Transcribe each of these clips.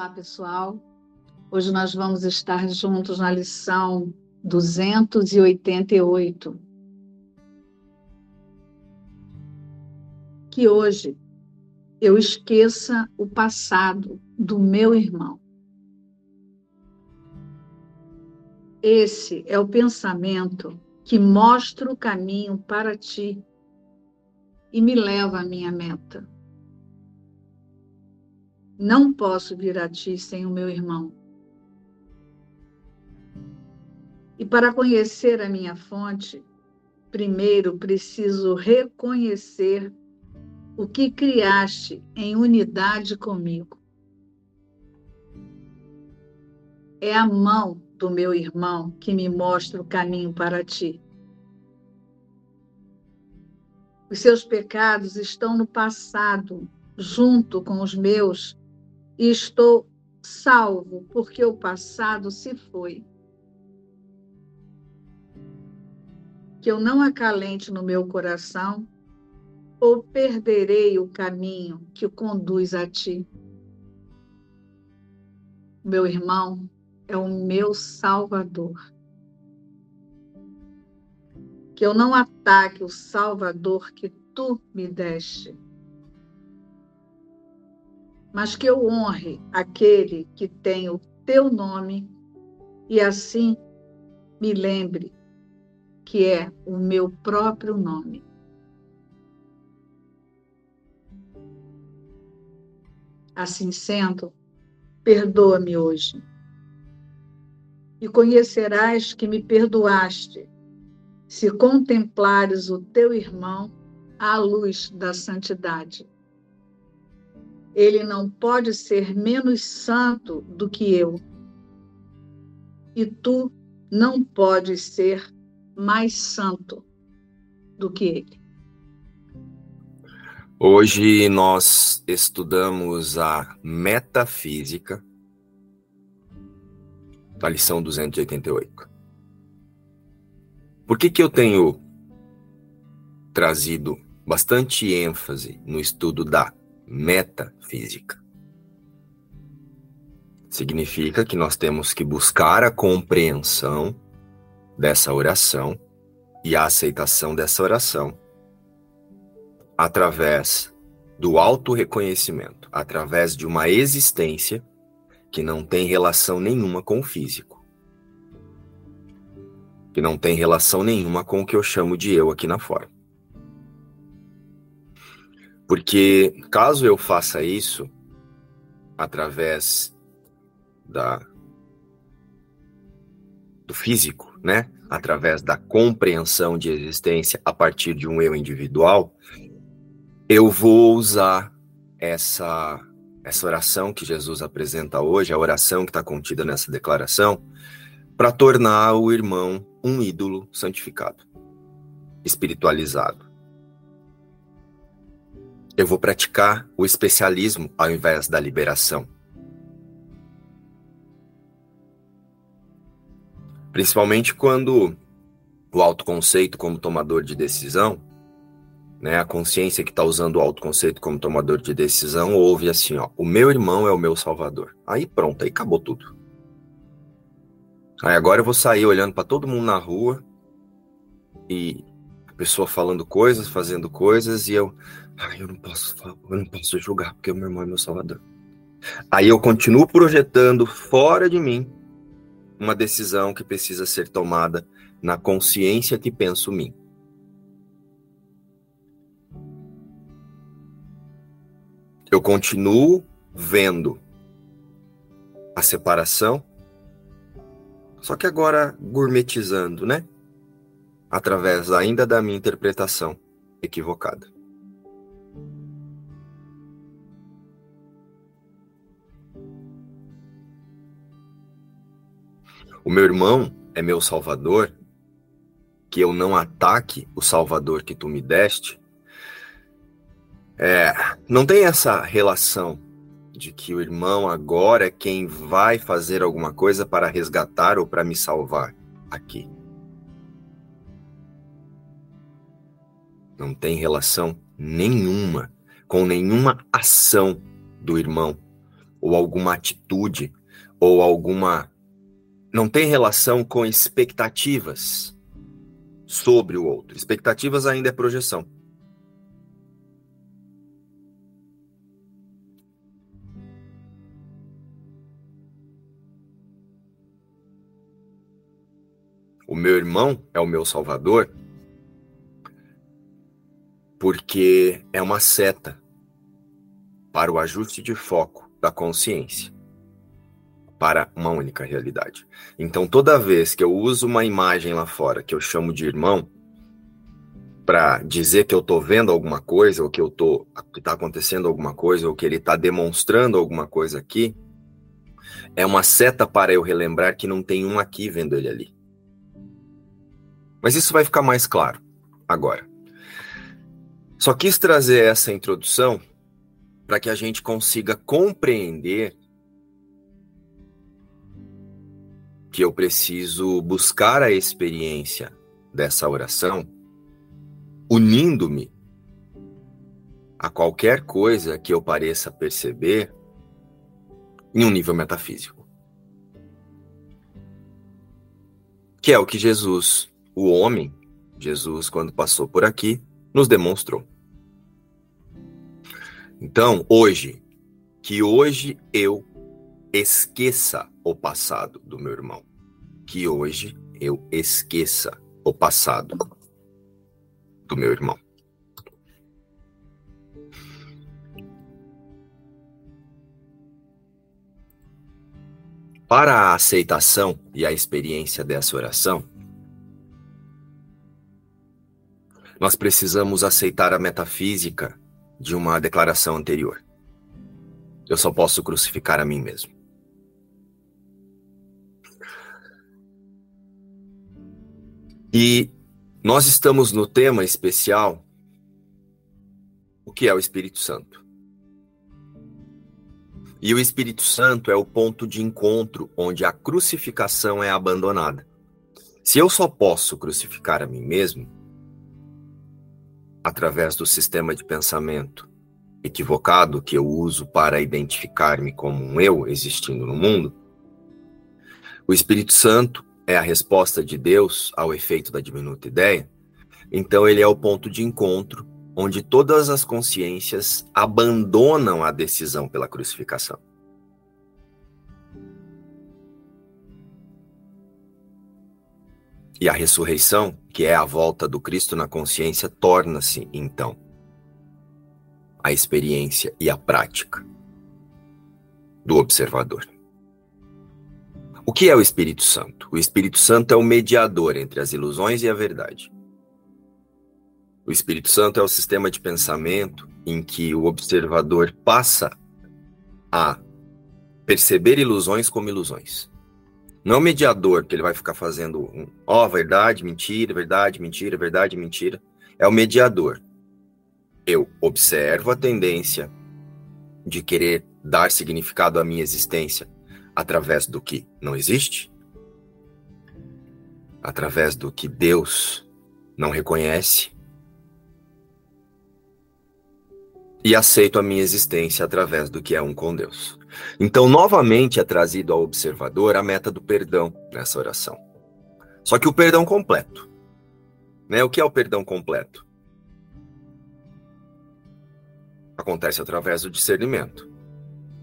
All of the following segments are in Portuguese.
Olá, pessoal. Hoje nós vamos estar juntos na lição 288. Que hoje eu esqueça o passado do meu irmão. Esse é o pensamento que mostra o caminho para ti e me leva à minha meta. Não posso vir a ti sem o meu irmão. E para conhecer a minha fonte, primeiro preciso reconhecer o que criaste em unidade comigo. É a mão do meu irmão que me mostra o caminho para ti. Os seus pecados estão no passado, junto com os meus, e estou salvo, porque o passado se foi. Que eu não acalente no meu coração, ou perderei o caminho que conduz a ti. Meu irmão é o meu salvador que eu não ataque o Salvador que tu me deste, mas que eu honre aquele que tem o teu nome e assim me lembre que é o meu próprio nome. Assim sendo, perdoa-me hoje. E conhecerás que me perdoaste se contemplares o teu irmão à luz da santidade. Ele não pode ser menos santo do que eu. E tu não podes ser mais santo do que ele. Hoje nós estudamos a metafísica da lição 288. Por que, que eu tenho trazido bastante ênfase no estudo da metafísica? Significa que nós temos que buscar a compreensão dessa oração e a aceitação dessa oração através do auto-reconhecimento, através de uma existência que não tem relação nenhuma com o físico que não tem relação nenhuma com o que eu chamo de eu aqui na forma. Porque caso eu faça isso através da do físico, né? Através da compreensão de existência a partir de um eu individual, eu vou usar essa essa oração que Jesus apresenta hoje, a oração que está contida nessa declaração, para tornar o irmão um ídolo santificado, espiritualizado. Eu vou praticar o especialismo ao invés da liberação. Principalmente quando o autoconceito como tomador de decisão, né, a consciência que está usando o autoconceito como tomador de decisão, ouve assim, ó, o meu irmão é o meu salvador. Aí pronto, aí acabou tudo. Aí agora eu vou sair olhando para todo mundo na rua e pessoa falando coisas, fazendo coisas e eu, ai, eu não posso, eu não posso julgar porque o meu irmão é meu salvador. Aí eu continuo projetando fora de mim uma decisão que precisa ser tomada na consciência que penso mim. Eu continuo vendo a separação só que agora gourmetizando, né? Através ainda da minha interpretação equivocada. O meu irmão é meu salvador, que eu não ataque o salvador que tu me deste. É, não tem essa relação de que o irmão agora é quem vai fazer alguma coisa para resgatar ou para me salvar aqui. Não tem relação nenhuma com nenhuma ação do irmão ou alguma atitude, ou alguma. Não tem relação com expectativas sobre o outro. Expectativas ainda é projeção. O meu irmão é o meu salvador porque é uma seta para o ajuste de foco da consciência para uma única realidade. Então, toda vez que eu uso uma imagem lá fora que eu chamo de irmão, para dizer que eu estou vendo alguma coisa, ou que eu tô, que está acontecendo alguma coisa, ou que ele está demonstrando alguma coisa aqui, é uma seta para eu relembrar que não tem um aqui vendo ele ali. Mas isso vai ficar mais claro agora. Só quis trazer essa introdução para que a gente consiga compreender que eu preciso buscar a experiência dessa oração unindo-me a qualquer coisa que eu pareça perceber em um nível metafísico. Que é o que Jesus, o homem, Jesus, quando passou por aqui, nos demonstrou. Então, hoje, que hoje eu esqueça o passado do meu irmão. Que hoje eu esqueça o passado do meu irmão. Para a aceitação e a experiência dessa oração, nós precisamos aceitar a metafísica de uma declaração anterior. Eu só posso crucificar a mim mesmo. E nós estamos no tema especial o que é o Espírito Santo. E o Espírito Santo é o ponto de encontro onde a crucificação é abandonada. Se eu só posso crucificar a mim mesmo através do sistema de pensamento equivocado que eu uso para identificar-me como um eu existindo no mundo, o Espírito Santo é a resposta de Deus ao efeito da diminuta ideia, então ele é o ponto de encontro onde todas as consciências abandonam a decisão pela crucificação. E a ressurreição, que é a volta do Cristo na consciência, torna-se, então, a experiência e a prática do observador. O que é o Espírito Santo? O Espírito Santo é o mediador entre as ilusões e a verdade. O Espírito Santo é o sistema de pensamento em que o observador passa a perceber ilusões como ilusões. Não mediador que ele vai ficar fazendo, um, ó, oh, verdade, mentira, verdade, mentira, verdade, mentira. É o mediador. Eu observo a tendência de querer dar significado à minha existência através do que não existe, através do que Deus não reconhece, e aceito a minha existência através do que é um com Deus. Então, novamente é trazido ao observador a meta do perdão nessa oração. Só que o perdão completo. Né? O que é o perdão completo? Acontece através do discernimento.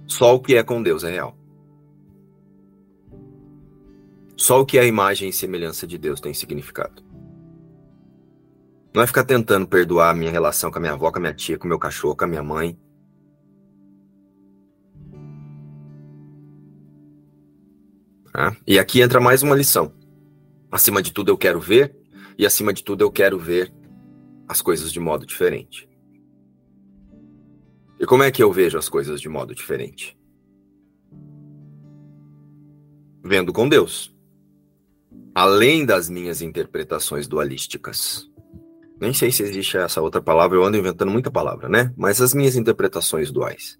Só o que é com Deus é real. Só o que é a imagem e semelhança de Deus tem significado. Não é ficar tentando perdoar a minha relação com a minha avó, com a minha tia, com o meu cachorro, com a minha mãe. Ah, e aqui entra mais uma lição. Acima de tudo eu quero ver, e acima de tudo eu quero ver as coisas de modo diferente. E como é que eu vejo as coisas de modo diferente? Vendo com Deus além das minhas interpretações dualísticas. Nem sei se existe essa outra palavra, eu ando inventando muita palavra, né? Mas as minhas interpretações duais.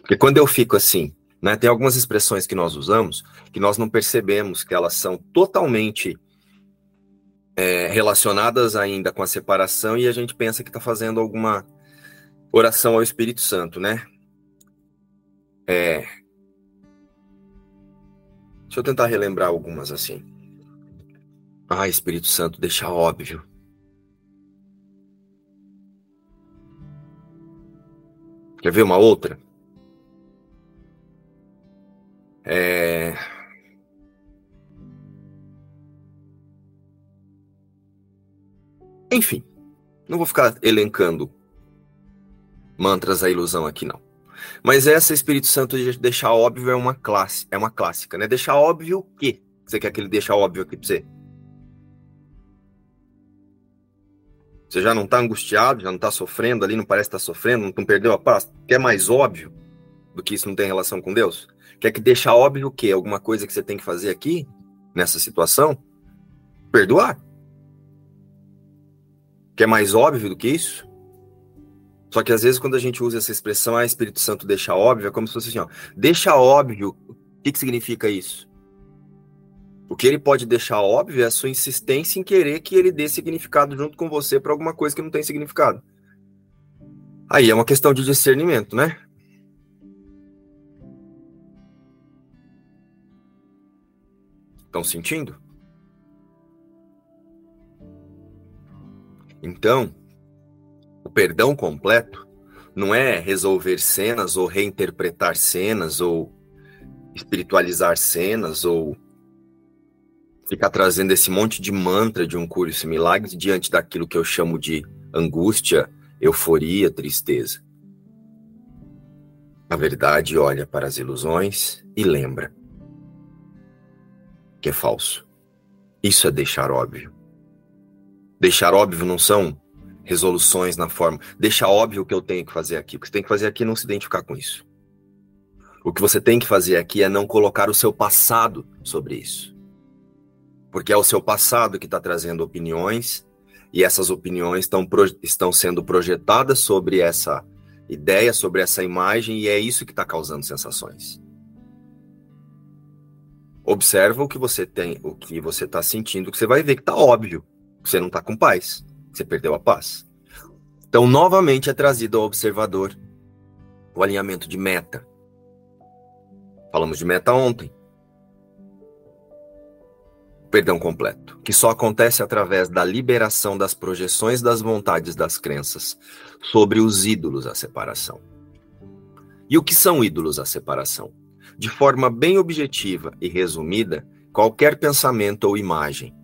Porque quando eu fico assim, né, tem algumas expressões que nós usamos que nós não percebemos que elas são totalmente é, relacionadas ainda com a separação e a gente pensa que está fazendo alguma oração ao Espírito Santo, né? É, Deixa eu tentar relembrar algumas assim. Ah, Espírito Santo, deixa óbvio. Quer ver uma outra? É... Enfim, não vou ficar elencando mantras da ilusão aqui não. Mas essa Espírito Santo de deixar óbvio é uma classe, é uma clássica, né? Deixar óbvio o quê? Você quer que ele deixe óbvio aqui para você? Você já não está angustiado, já não está sofrendo ali, não parece estar tá sofrendo, não perdeu a paz? Quer mais óbvio do que isso não tem relação com Deus? Quer que deixar óbvio o quê? Alguma coisa que você tem que fazer aqui, nessa situação? Perdoar. Quer mais óbvio do que isso? Só que às vezes quando a gente usa essa expressão, ah, Espírito Santo deixa óbvio, é como se fosse assim, ó, deixa óbvio. O que, que significa isso? O que ele pode deixar óbvio é a sua insistência em querer que ele dê significado junto com você para alguma coisa que não tem significado. Aí é uma questão de discernimento, né? Estão sentindo? Então, o perdão completo não é resolver cenas ou reinterpretar cenas ou espiritualizar cenas ou ficar trazendo esse monte de mantra de um curso milagre diante daquilo que eu chamo de angústia, euforia, tristeza. A verdade olha para as ilusões e lembra que é falso. Isso é deixar óbvio. Deixar óbvio não são resoluções na forma. Deixar óbvio o que eu tenho que fazer aqui. O que você tem que fazer aqui é não se identificar com isso. O que você tem que fazer aqui é não colocar o seu passado sobre isso. Porque é o seu passado que está trazendo opiniões e essas opiniões estão, estão sendo projetadas sobre essa ideia, sobre essa imagem, e é isso que está causando sensações. Observa o que você tem, o que você está sentindo, que você vai ver que está óbvio. Você não está com paz. Você perdeu a paz. Então, novamente é trazido ao observador o alinhamento de meta. Falamos de meta ontem. Perdão completo, que só acontece através da liberação das projeções das vontades das crenças sobre os ídolos à separação. E o que são ídolos à separação? De forma bem objetiva e resumida qualquer pensamento ou imagem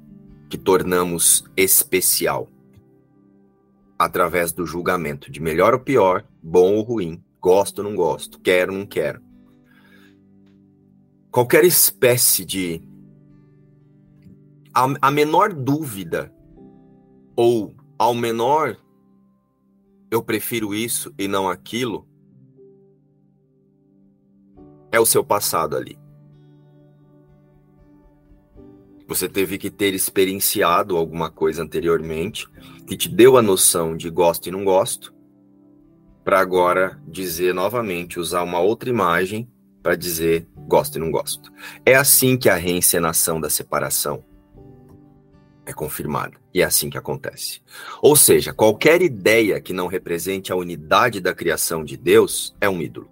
que tornamos especial através do julgamento de melhor ou pior, bom ou ruim, gosto ou não gosto, quero ou não quero. Qualquer espécie de a, a menor dúvida ou ao menor eu prefiro isso e não aquilo, é o seu passado ali. Você teve que ter experienciado alguma coisa anteriormente que te deu a noção de gosto e não gosto, para agora dizer novamente, usar uma outra imagem para dizer gosto e não gosto. É assim que a reencenação da separação é confirmada. E é assim que acontece. Ou seja, qualquer ideia que não represente a unidade da criação de Deus é um ídolo.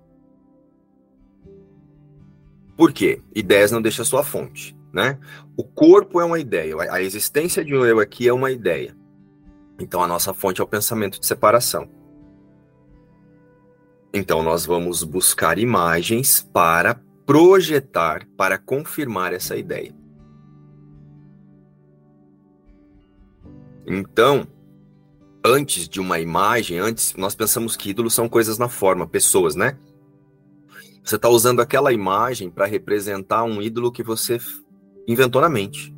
Por quê? Ideias não deixam sua fonte, né? O corpo é uma ideia, a existência de um eu aqui é uma ideia. Então a nossa fonte é o pensamento de separação. Então nós vamos buscar imagens para projetar, para confirmar essa ideia. Então, antes de uma imagem, antes nós pensamos que ídolos são coisas na forma, pessoas, né? Você está usando aquela imagem para representar um ídolo que você inventou na mente.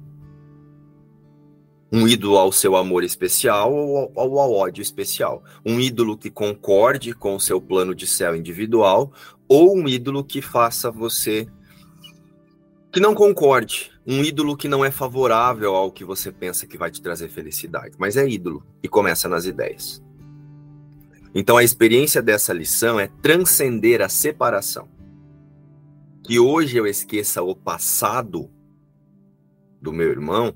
Um ídolo ao seu amor especial ou ao, ao ódio especial. Um ídolo que concorde com o seu plano de céu individual ou um ídolo que faça você que não concorde, um ídolo que não é favorável ao que você pensa que vai te trazer felicidade, mas é ídolo e começa nas ideias. Então a experiência dessa lição é transcender a separação. Que hoje eu esqueça o passado do meu irmão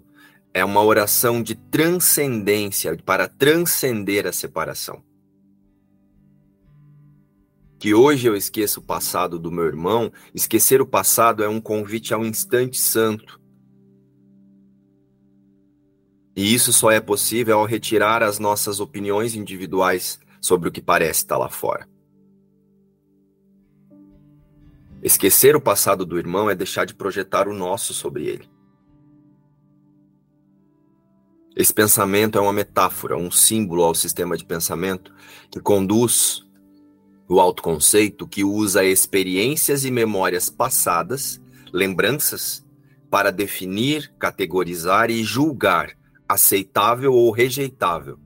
é uma oração de transcendência, para transcender a separação. Que hoje eu esqueça o passado do meu irmão, esquecer o passado é um convite ao instante santo. E isso só é possível ao retirar as nossas opiniões individuais sobre o que parece estar lá fora. Esquecer o passado do irmão é deixar de projetar o nosso sobre ele. Esse pensamento é uma metáfora, um símbolo ao sistema de pensamento que conduz o autoconceito, que usa experiências e memórias passadas, lembranças, para definir, categorizar e julgar aceitável ou rejeitável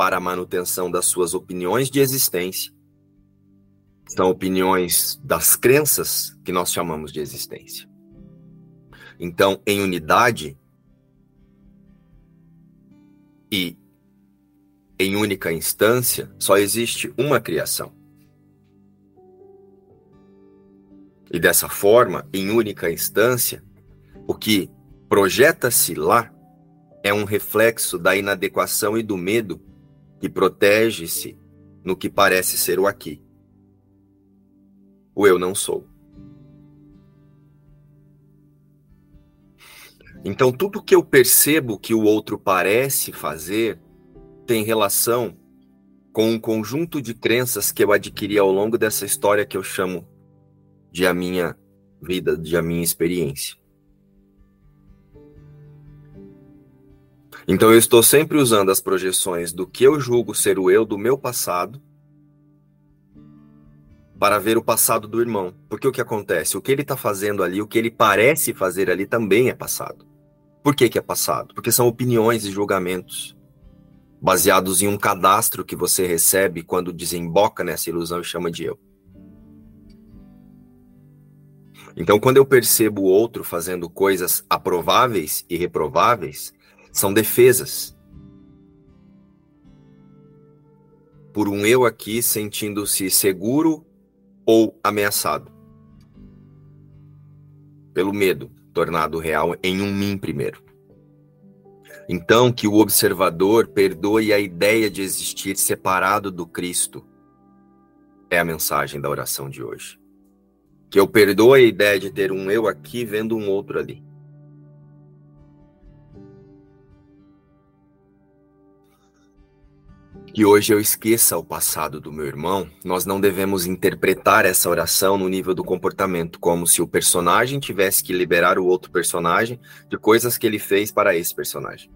para a manutenção das suas opiniões de existência são opiniões das crenças que nós chamamos de existência. Então, em unidade e em única instância, só existe uma criação. E dessa forma, em única instância, o que projeta-se lá é um reflexo da inadequação e do medo que protege-se no que parece ser o aqui o eu não sou. Então, tudo que eu percebo que o outro parece fazer tem relação com um conjunto de crenças que eu adquiri ao longo dessa história que eu chamo de a minha vida, de a minha experiência. Então, eu estou sempre usando as projeções do que eu julgo ser o eu do meu passado para ver o passado do irmão. Porque o que acontece? O que ele está fazendo ali, o que ele parece fazer ali também é passado. Por que, que é passado? Porque são opiniões e julgamentos baseados em um cadastro que você recebe quando desemboca nessa ilusão e chama de eu. Então, quando eu percebo o outro fazendo coisas aprováveis e reprováveis, são defesas. Por um eu aqui sentindo-se seguro ou ameaçado pelo medo tornado real em um mim primeiro. Então, que o observador perdoe a ideia de existir separado do Cristo. É a mensagem da oração de hoje. Que eu perdoe a ideia de ter um eu aqui vendo um outro ali. Que hoje eu esqueça o passado do meu irmão, nós não devemos interpretar essa oração no nível do comportamento, como se o personagem tivesse que liberar o outro personagem de coisas que ele fez para esse personagem.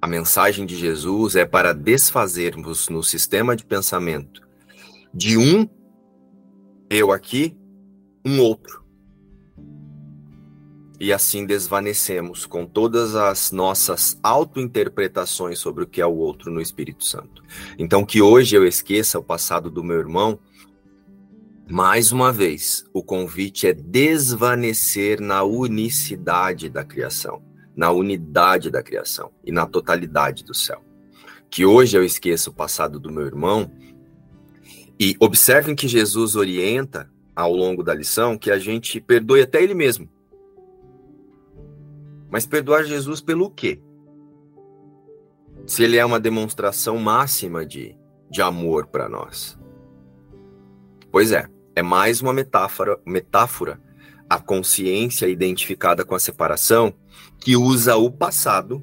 A mensagem de Jesus é para desfazermos no sistema de pensamento de um eu aqui, um outro e assim desvanecemos com todas as nossas autointerpretações sobre o que é o outro no Espírito Santo. Então, que hoje eu esqueça o passado do meu irmão, mais uma vez, o convite é desvanecer na unicidade da criação, na unidade da criação e na totalidade do céu. Que hoje eu esqueça o passado do meu irmão e observem que Jesus orienta ao longo da lição que a gente perdoe até ele mesmo mas perdoar Jesus pelo quê? Se ele é uma demonstração máxima de, de amor para nós. Pois é, é mais uma metáfora, metáfora a consciência identificada com a separação que usa o passado,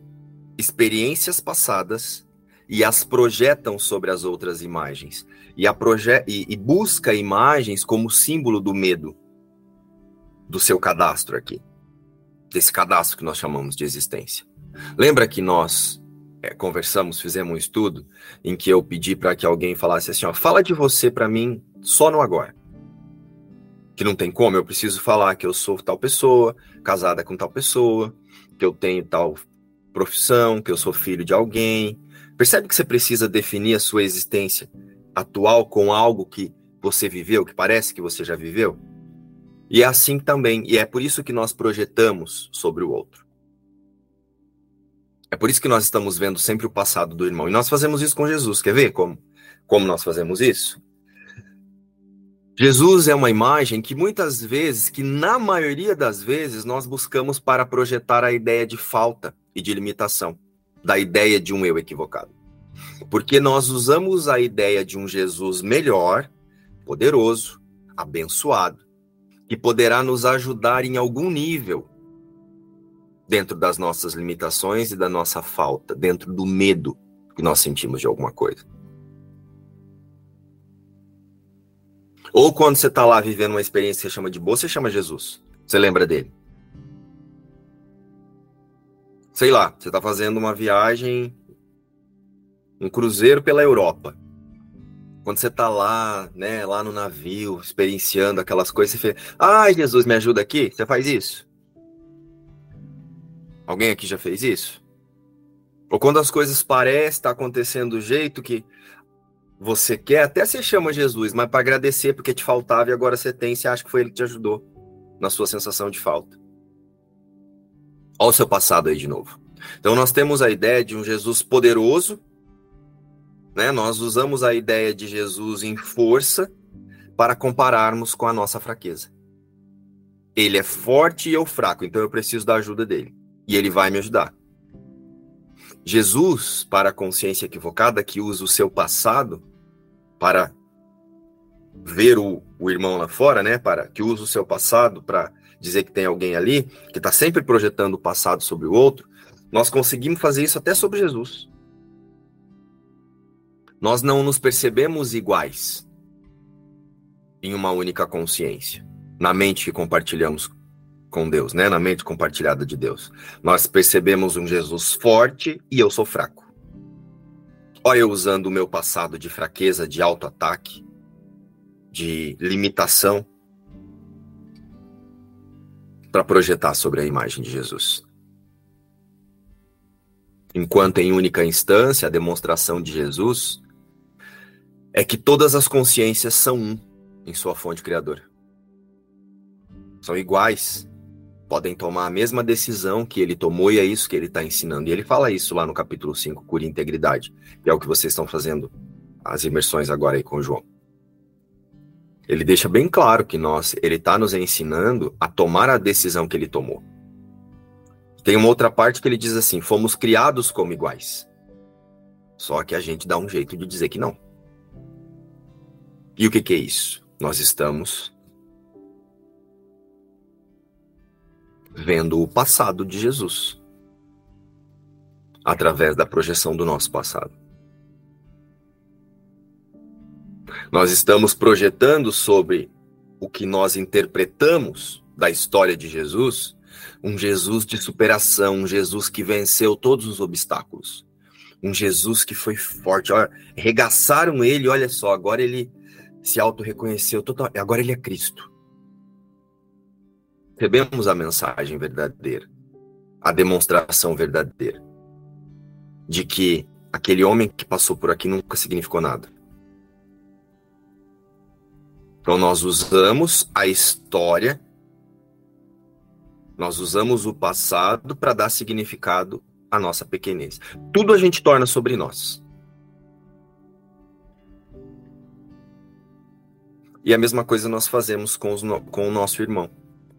experiências passadas e as projetam sobre as outras imagens e, a proje e, e busca imagens como símbolo do medo do seu cadastro aqui desse cadastro que nós chamamos de existência. Lembra que nós é, conversamos, fizemos um estudo em que eu pedi para que alguém falasse assim: ó, fala de você para mim só no agora. Que não tem como, eu preciso falar que eu sou tal pessoa, casada com tal pessoa, que eu tenho tal profissão, que eu sou filho de alguém. Percebe que você precisa definir a sua existência atual com algo que você viveu, que parece que você já viveu? E é assim também, e é por isso que nós projetamos sobre o outro. É por isso que nós estamos vendo sempre o passado do irmão. E nós fazemos isso com Jesus. Quer ver como, como nós fazemos isso? Jesus é uma imagem que muitas vezes, que na maioria das vezes, nós buscamos para projetar a ideia de falta e de limitação, da ideia de um eu equivocado. Porque nós usamos a ideia de um Jesus melhor, poderoso, abençoado, que poderá nos ajudar em algum nível dentro das nossas limitações e da nossa falta, dentro do medo que nós sentimos de alguma coisa. Ou quando você está lá vivendo uma experiência que você chama de boa, você chama Jesus. Você lembra dele. Sei lá, você está fazendo uma viagem, um cruzeiro pela Europa. Quando você está lá, né, lá no navio, experienciando aquelas coisas, você fala, ai, Jesus, me ajuda aqui. Você faz isso? Alguém aqui já fez isso? Ou quando as coisas parecem estar acontecendo do jeito que você quer, até você chama Jesus, mas para agradecer porque te faltava e agora você tem, você acha que foi ele que te ajudou na sua sensação de falta. Olha o seu passado aí de novo. Então nós temos a ideia de um Jesus poderoso, né? Nós usamos a ideia de Jesus em força para compararmos com a nossa fraqueza. Ele é forte e eu fraco, então eu preciso da ajuda dele e ele vai me ajudar. Jesus, para a consciência equivocada que usa o seu passado para ver o, o irmão lá fora, né? Para que usa o seu passado para dizer que tem alguém ali que está sempre projetando o passado sobre o outro. Nós conseguimos fazer isso até sobre Jesus. Nós não nos percebemos iguais em uma única consciência, na mente que compartilhamos com Deus, né? Na mente compartilhada de Deus. Nós percebemos um Jesus forte e eu sou fraco. Olha eu usando o meu passado de fraqueza, de auto-ataque, de limitação para projetar sobre a imagem de Jesus. Enquanto em única instância a demonstração de Jesus é que todas as consciências são um em sua fonte criadora. São iguais podem tomar a mesma decisão que ele tomou e é isso que ele está ensinando. E ele fala isso lá no capítulo 5, Cura e Integridade, que é o que vocês estão fazendo as imersões agora aí com o João. Ele deixa bem claro que nós, ele está nos ensinando a tomar a decisão que ele tomou. Tem uma outra parte que ele diz assim: fomos criados como iguais. Só que a gente dá um jeito de dizer que não. E o que, que é isso? Nós estamos vendo o passado de Jesus através da projeção do nosso passado. Nós estamos projetando sobre o que nós interpretamos da história de Jesus, um Jesus de superação, um Jesus que venceu todos os obstáculos, um Jesus que foi forte. Olha, regaçaram ele, olha só, agora ele se auto-reconheceu total, agora ele é Cristo recebemos a mensagem verdadeira, a demonstração verdadeira de que aquele homem que passou por aqui nunca significou nada. Então nós usamos a história, nós usamos o passado para dar significado à nossa pequenez. Tudo a gente torna sobre nós. E a mesma coisa nós fazemos com, os, com o nosso irmão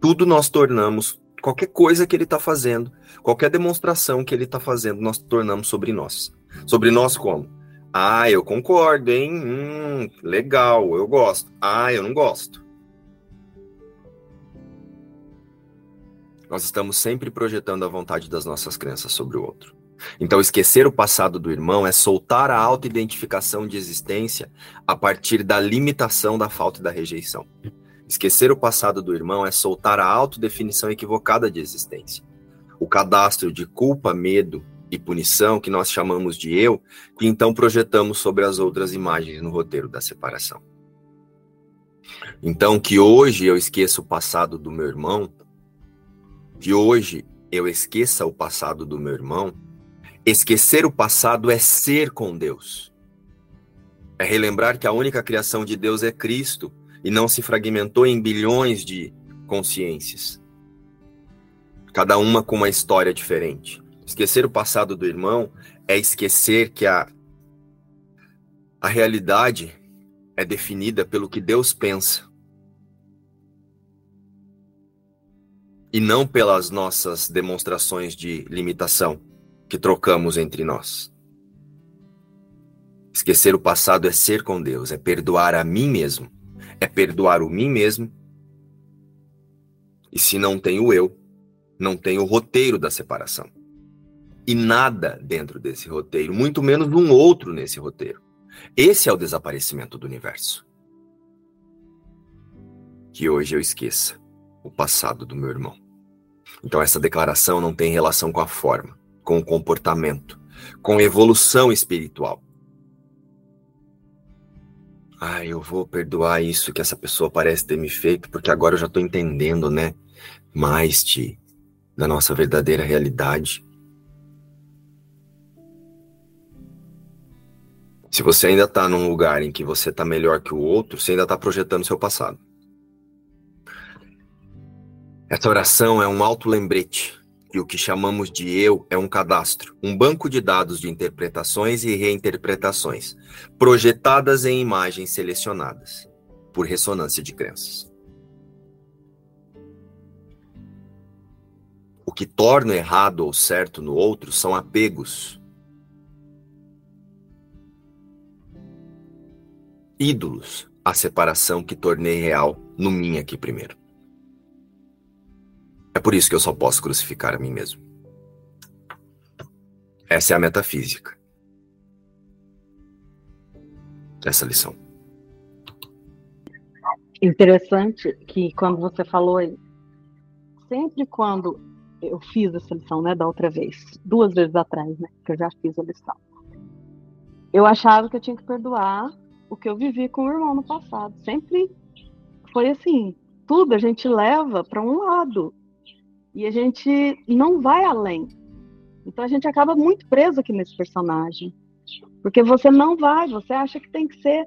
tudo nós tornamos, qualquer coisa que ele está fazendo, qualquer demonstração que ele está fazendo, nós tornamos sobre nós. Sobre nós como? Ah, eu concordo, hein? Hum, legal, eu gosto. Ah, eu não gosto. Nós estamos sempre projetando a vontade das nossas crenças sobre o outro. Então, esquecer o passado do irmão é soltar a auto-identificação de existência a partir da limitação da falta e da rejeição. Esquecer o passado do irmão é soltar a autodefinição equivocada de existência. O cadastro de culpa, medo e punição, que nós chamamos de eu, que então projetamos sobre as outras imagens no roteiro da separação. Então, que hoje eu esqueça o passado do meu irmão, que hoje eu esqueça o passado do meu irmão, esquecer o passado é ser com Deus. É relembrar que a única criação de Deus é Cristo e não se fragmentou em bilhões de consciências, cada uma com uma história diferente. Esquecer o passado do irmão é esquecer que a, a realidade é definida pelo que Deus pensa e não pelas nossas demonstrações de limitação que trocamos entre nós. Esquecer o passado é ser com Deus, é perdoar a mim mesmo, é perdoar o mim mesmo. E se não tem o eu, não tem o roteiro da separação. E nada dentro desse roteiro, muito menos um outro nesse roteiro. Esse é o desaparecimento do universo. Que hoje eu esqueça o passado do meu irmão. Então, essa declaração não tem relação com a forma, com o comportamento, com evolução espiritual. Ah, eu vou perdoar isso que essa pessoa parece ter me feito, porque agora eu já estou entendendo, né? Mais de, da nossa verdadeira realidade. Se você ainda está num lugar em que você está melhor que o outro, você ainda está projetando seu passado. Essa oração é um auto-lembrete que o que chamamos de eu é um cadastro, um banco de dados de interpretações e reinterpretações, projetadas em imagens selecionadas por ressonância de crenças. O que torna errado ou certo no outro são apegos. Ídolos, a separação que tornei real no mim aqui primeiro. É por isso que eu só posso crucificar a mim mesmo. Essa é a metafísica. Essa lição. Interessante que quando você falou aí, sempre quando eu fiz essa lição, né, da outra vez, duas vezes atrás, né, que eu já fiz a lição, eu achava que eu tinha que perdoar o que eu vivi com o irmão no passado. Sempre foi assim, tudo a gente leva para um lado e a gente não vai além. Então a gente acaba muito preso aqui nesse personagem. Porque você não vai, você acha que tem que ser.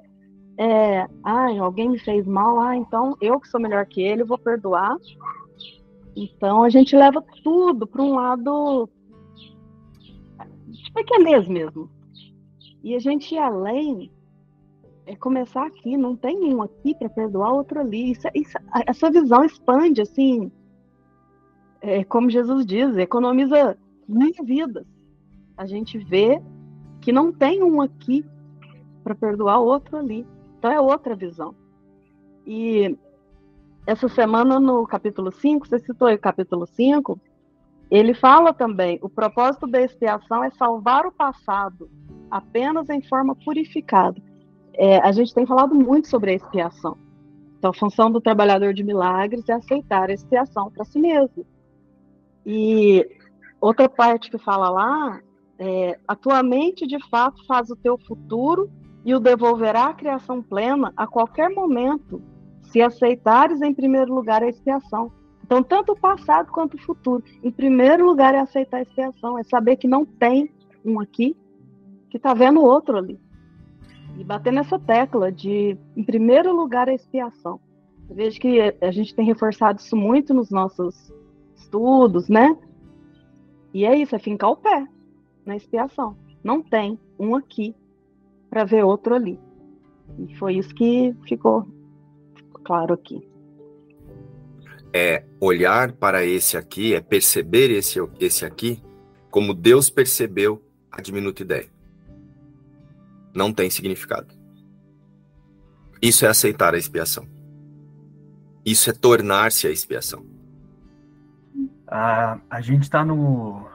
É, ah, alguém me fez mal, ah, então eu que sou melhor que ele, vou perdoar. Então a gente leva tudo para um lado de pequenez mesmo. E a gente ir além é começar aqui, não tem um aqui para perdoar, outro ali. Isso, isso, essa visão expande, assim, é, como Jesus diz, economiza mil vidas. A gente vê que não tem um aqui para perdoar outro ali. Então é outra visão. E essa semana, no capítulo 5, você citou aí o capítulo 5, ele fala também: o propósito da expiação é salvar o passado apenas em forma purificada. É, a gente tem falado muito sobre a expiação. Então, a função do trabalhador de milagres é aceitar a expiação para si mesmo. E outra parte que fala lá é, a tua mente de fato faz o teu futuro e o devolverá à criação plena a qualquer momento, se aceitares em primeiro lugar a expiação. Então, tanto o passado quanto o futuro. Em primeiro lugar é aceitar a expiação, é saber que não tem um aqui que está vendo o outro ali. E bater nessa tecla de, em primeiro lugar, a expiação. Eu vejo que a gente tem reforçado isso muito nos nossos estudos, né? E é isso, é fincar o pé na expiação. Não tem um aqui para ver outro ali. E foi isso que ficou claro aqui. É olhar para esse aqui, é perceber esse, esse aqui como Deus percebeu a diminuta ideia. Não tem significado. Isso é aceitar a expiação. Isso é tornar-se a expiação. A, a gente está no,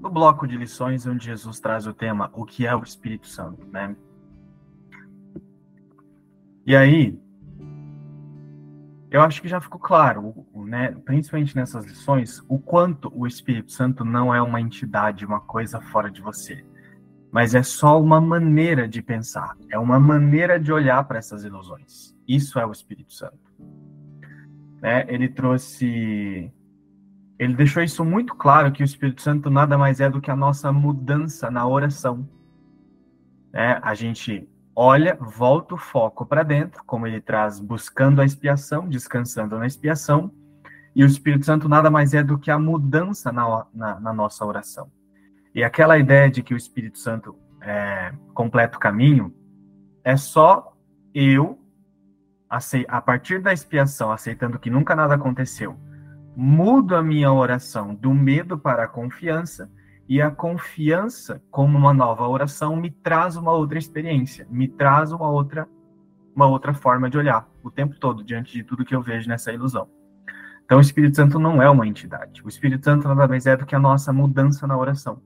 no bloco de lições onde Jesus traz o tema O que é o Espírito Santo, né? E aí, eu acho que já ficou claro, né, principalmente nessas lições, o quanto o Espírito Santo não é uma entidade, uma coisa fora de você, mas é só uma maneira de pensar, é uma maneira de olhar para essas ilusões. Isso é o Espírito Santo. Né? Ele trouxe ele deixou isso muito claro que o Espírito Santo nada mais é do que a nossa mudança na oração. É, a gente olha, volta o foco para dentro, como ele traz, buscando a expiação, descansando na expiação, e o Espírito Santo nada mais é do que a mudança na, na, na nossa oração. E aquela ideia de que o Espírito Santo é, completa o caminho é só eu, a partir da expiação, aceitando que nunca nada aconteceu, mudo a minha oração do medo para a confiança E a confiança, como uma nova oração, me traz uma outra experiência, me traz uma outra, uma outra forma de olhar o tempo todo diante de tudo que eu vejo nessa ilusão. Então, o Espírito Santo não é uma entidade. O Espírito Santo nada mais é do que a nossa mudança na oração.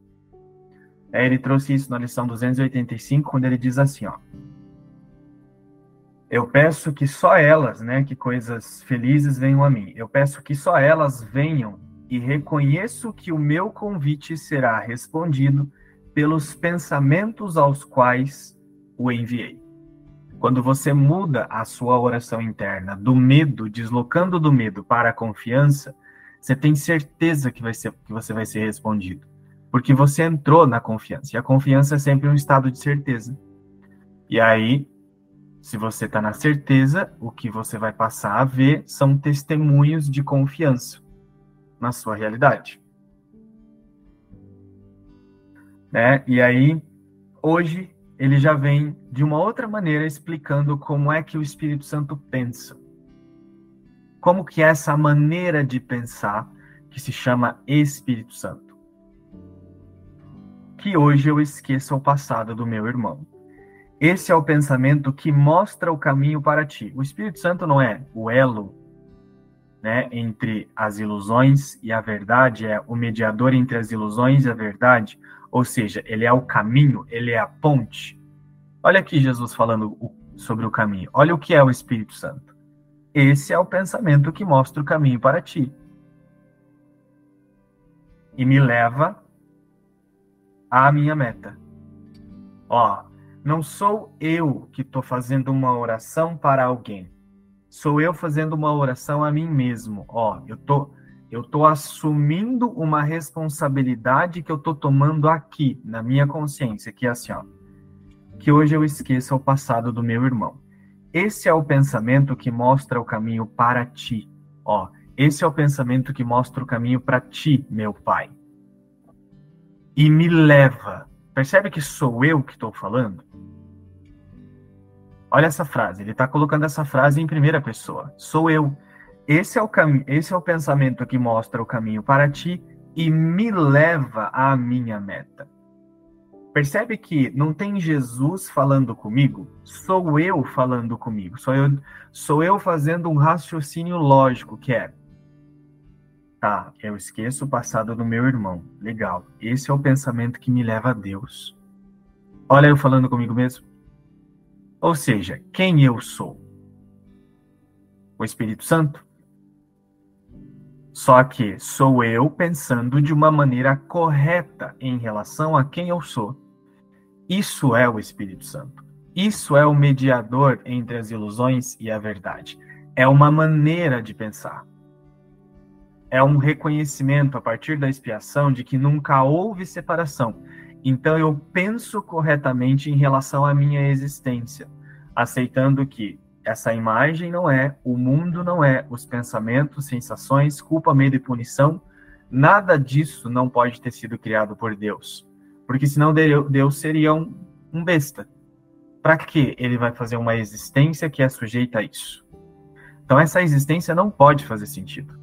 É, ele trouxe isso na lição 285, quando ele diz assim, ó. Eu peço que só elas, né, que coisas felizes venham a mim. Eu peço que só elas venham e reconheço que o meu convite será respondido pelos pensamentos aos quais o enviei. Quando você muda a sua oração interna do medo, deslocando do medo para a confiança, você tem certeza que, vai ser, que você vai ser respondido. Porque você entrou na confiança. E a confiança é sempre um estado de certeza. E aí, se você está na certeza, o que você vai passar a ver são testemunhos de confiança na sua realidade. Né? E aí, hoje, ele já vem de uma outra maneira explicando como é que o Espírito Santo pensa. Como que é essa maneira de pensar que se chama Espírito Santo. Que hoje eu esqueça o passado do meu irmão. Esse é o pensamento que mostra o caminho para ti. O Espírito Santo não é o elo né, entre as ilusões e a verdade, é o mediador entre as ilusões e a verdade, ou seja, ele é o caminho, ele é a ponte. Olha aqui Jesus falando sobre o caminho. Olha o que é o Espírito Santo. Esse é o pensamento que mostra o caminho para ti. E me leva à minha meta. Ó, não sou eu que estou fazendo uma oração para alguém sou eu fazendo uma oração a mim mesmo. Ó, eu tô eu tô assumindo uma responsabilidade que eu tô tomando aqui na minha consciência, que é assim, ó, que hoje eu esqueça o passado do meu irmão. Esse é o pensamento que mostra o caminho para ti. Ó, esse é o pensamento que mostra o caminho para ti, meu pai. E me leva. Percebe que sou eu que estou falando? Olha essa frase, ele está colocando essa frase em primeira pessoa. Sou eu. Esse é o caminho, esse é o pensamento que mostra o caminho para ti e me leva à minha meta. Percebe que não tem Jesus falando comigo, sou eu falando comigo. Sou eu, sou eu fazendo um raciocínio lógico que é Tá, eu esqueço o passado do meu irmão. Legal. Esse é o pensamento que me leva a Deus. Olha eu falando comigo mesmo. Ou seja, quem eu sou? O Espírito Santo? Só que sou eu pensando de uma maneira correta em relação a quem eu sou. Isso é o Espírito Santo. Isso é o mediador entre as ilusões e a verdade. É uma maneira de pensar. É um reconhecimento a partir da expiação de que nunca houve separação então eu penso corretamente em relação à minha existência, aceitando que essa imagem não é, o mundo não é, os pensamentos, sensações, culpa, medo e punição, nada disso não pode ter sido criado por Deus. Porque senão Deus seria um, um besta. Para que ele vai fazer uma existência que é sujeita a isso? Então essa existência não pode fazer sentido.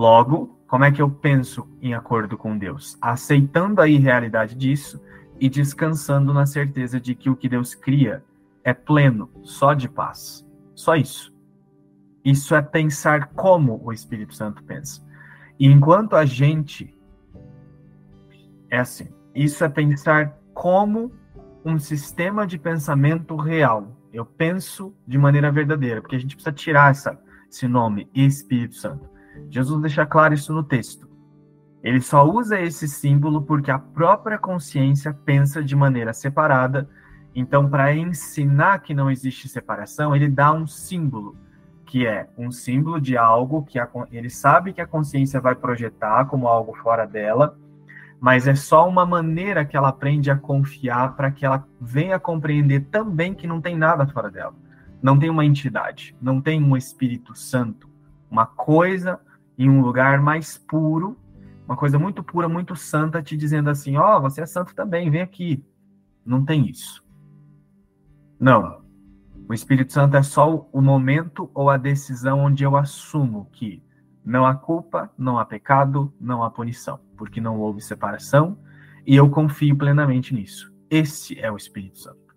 Logo, como é que eu penso em acordo com Deus? Aceitando a irrealidade disso e descansando na certeza de que o que Deus cria é pleno, só de paz. Só isso. Isso é pensar como o Espírito Santo pensa. E enquanto a gente é assim, isso é pensar como um sistema de pensamento real. Eu penso de maneira verdadeira, porque a gente precisa tirar essa, esse nome, Espírito Santo. Jesus deixa claro isso no texto. Ele só usa esse símbolo porque a própria consciência pensa de maneira separada. Então, para ensinar que não existe separação, ele dá um símbolo, que é um símbolo de algo que a, ele sabe que a consciência vai projetar como algo fora dela, mas é só uma maneira que ela aprende a confiar para que ela venha compreender também que não tem nada fora dela. Não tem uma entidade, não tem um Espírito Santo, uma coisa em um lugar mais puro, uma coisa muito pura, muito santa, te dizendo assim: ó, oh, você é santo também, vem aqui. Não tem isso. Não. O Espírito Santo é só o momento ou a decisão onde eu assumo que Não há culpa, não há pecado, não há punição, porque não houve separação, e eu confio plenamente nisso. Esse é o Espírito Santo.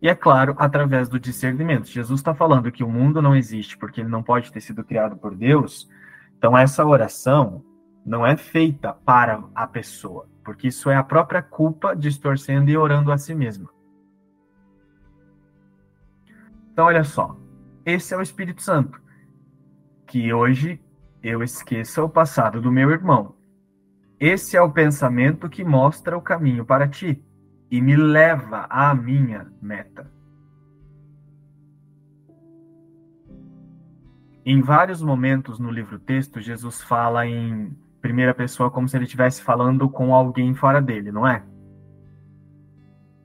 E é claro, através do discernimento. Jesus está falando que o mundo não existe porque ele não pode ter sido criado por Deus. Então, essa oração não é feita para a pessoa, porque isso é a própria culpa distorcendo e orando a si mesma. Então, olha só. Esse é o Espírito Santo. Que hoje eu esqueça o passado do meu irmão. Esse é o pensamento que mostra o caminho para ti e me leva à minha meta. Em vários momentos no livro texto, Jesus fala em primeira pessoa como se ele estivesse falando com alguém fora dele, não é?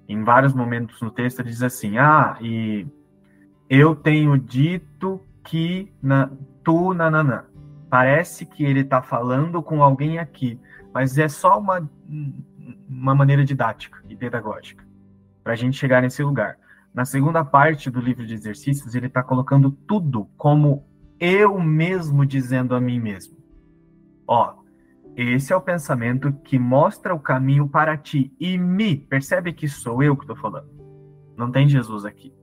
Em vários momentos no texto ele diz assim: Ah, e eu tenho dito que na, tu nananã. Parece que ele está falando com alguém aqui, mas é só uma uma maneira didática e pedagógica para a gente chegar nesse lugar. Na segunda parte do livro de exercícios, ele está colocando tudo como eu mesmo dizendo a mim mesmo. Ó, esse é o pensamento que mostra o caminho para ti e me. Percebe que sou eu que estou falando. Não tem Jesus aqui.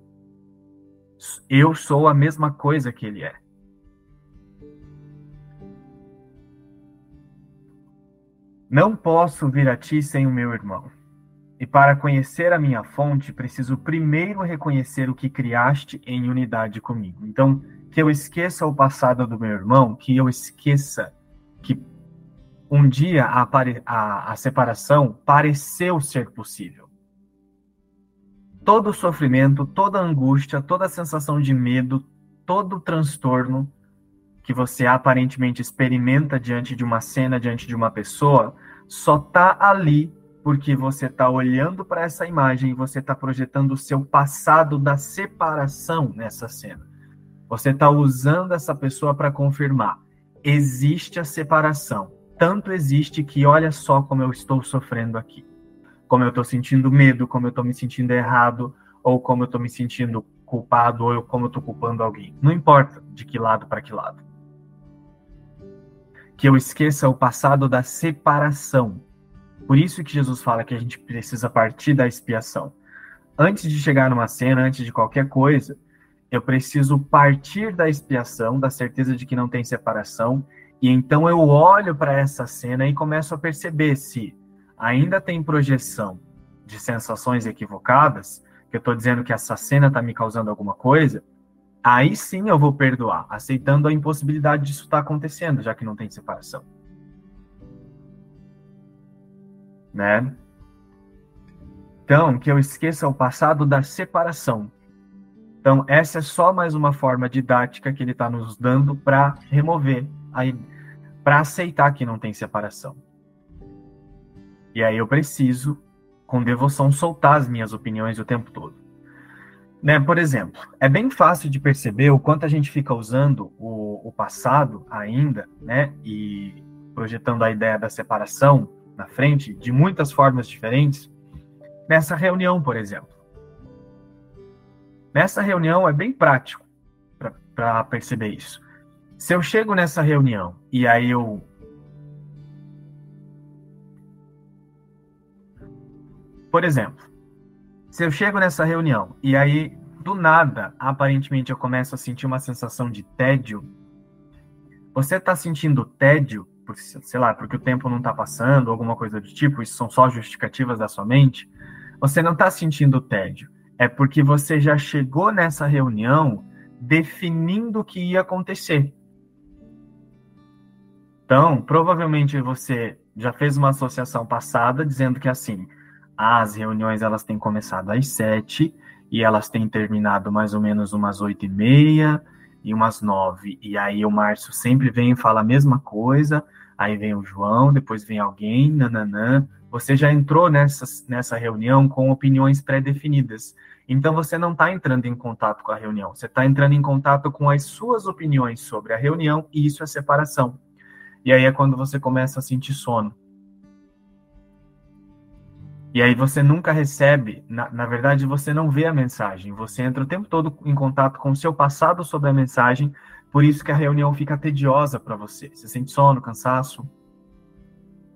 Eu sou a mesma coisa que ele é. Não posso vir a ti sem o meu irmão. E para conhecer a minha fonte, preciso primeiro reconhecer o que criaste em unidade comigo. Então, que eu esqueça o passado do meu irmão, que eu esqueça que um dia a, a, a separação pareceu ser possível. Todo sofrimento, toda a angústia, toda sensação de medo, todo transtorno que você aparentemente experimenta diante de uma cena, diante de uma pessoa, só tá ali porque você está olhando para essa imagem e você está projetando o seu passado da separação nessa cena. Você está usando essa pessoa para confirmar. Existe a separação. Tanto existe que olha só como eu estou sofrendo aqui. Como eu estou sentindo medo, como eu estou me sentindo errado, ou como eu estou me sentindo culpado, ou como eu estou culpando alguém. Não importa de que lado para que lado que eu esqueça o passado da separação. Por isso que Jesus fala que a gente precisa partir da expiação. Antes de chegar numa cena, antes de qualquer coisa, eu preciso partir da expiação, da certeza de que não tem separação, e então eu olho para essa cena e começo a perceber se ainda tem projeção de sensações equivocadas, que eu estou dizendo que essa cena está me causando alguma coisa, aí sim eu vou perdoar, aceitando a impossibilidade disso estar tá acontecendo, já que não tem separação. Né? Então, que eu esqueça o passado da separação. Então, essa é só mais uma forma didática que ele está nos dando para remover, para aceitar que não tem separação. E aí eu preciso, com devoção, soltar as minhas opiniões o tempo todo. Né, por exemplo, é bem fácil de perceber o quanto a gente fica usando o, o passado ainda, né, e projetando a ideia da separação na frente de muitas formas diferentes, nessa reunião, por exemplo. Nessa reunião é bem prático para perceber isso. Se eu chego nessa reunião e aí eu Por exemplo, se eu chego nessa reunião e aí, do nada, aparentemente eu começo a sentir uma sensação de tédio, você está sentindo tédio, por, sei lá, porque o tempo não está passando, alguma coisa do tipo, isso são só justificativas da sua mente, você não está sentindo tédio. É porque você já chegou nessa reunião definindo o que ia acontecer. Então, provavelmente você já fez uma associação passada dizendo que assim, as reuniões elas têm começado às sete e elas têm terminado mais ou menos umas oito e meia e umas nove. E aí o Márcio sempre vem e fala a mesma coisa, aí vem o João, depois vem alguém, nananã. Você já entrou nessa, nessa reunião com opiniões pré-definidas. Então você não está entrando em contato com a reunião, você está entrando em contato com as suas opiniões sobre a reunião, e isso é separação. E aí é quando você começa a sentir sono. E aí você nunca recebe, na, na verdade, você não vê a mensagem. Você entra o tempo todo em contato com o seu passado sobre a mensagem, Por isso que a reunião fica tediosa para você. Você sente sono, cansaço.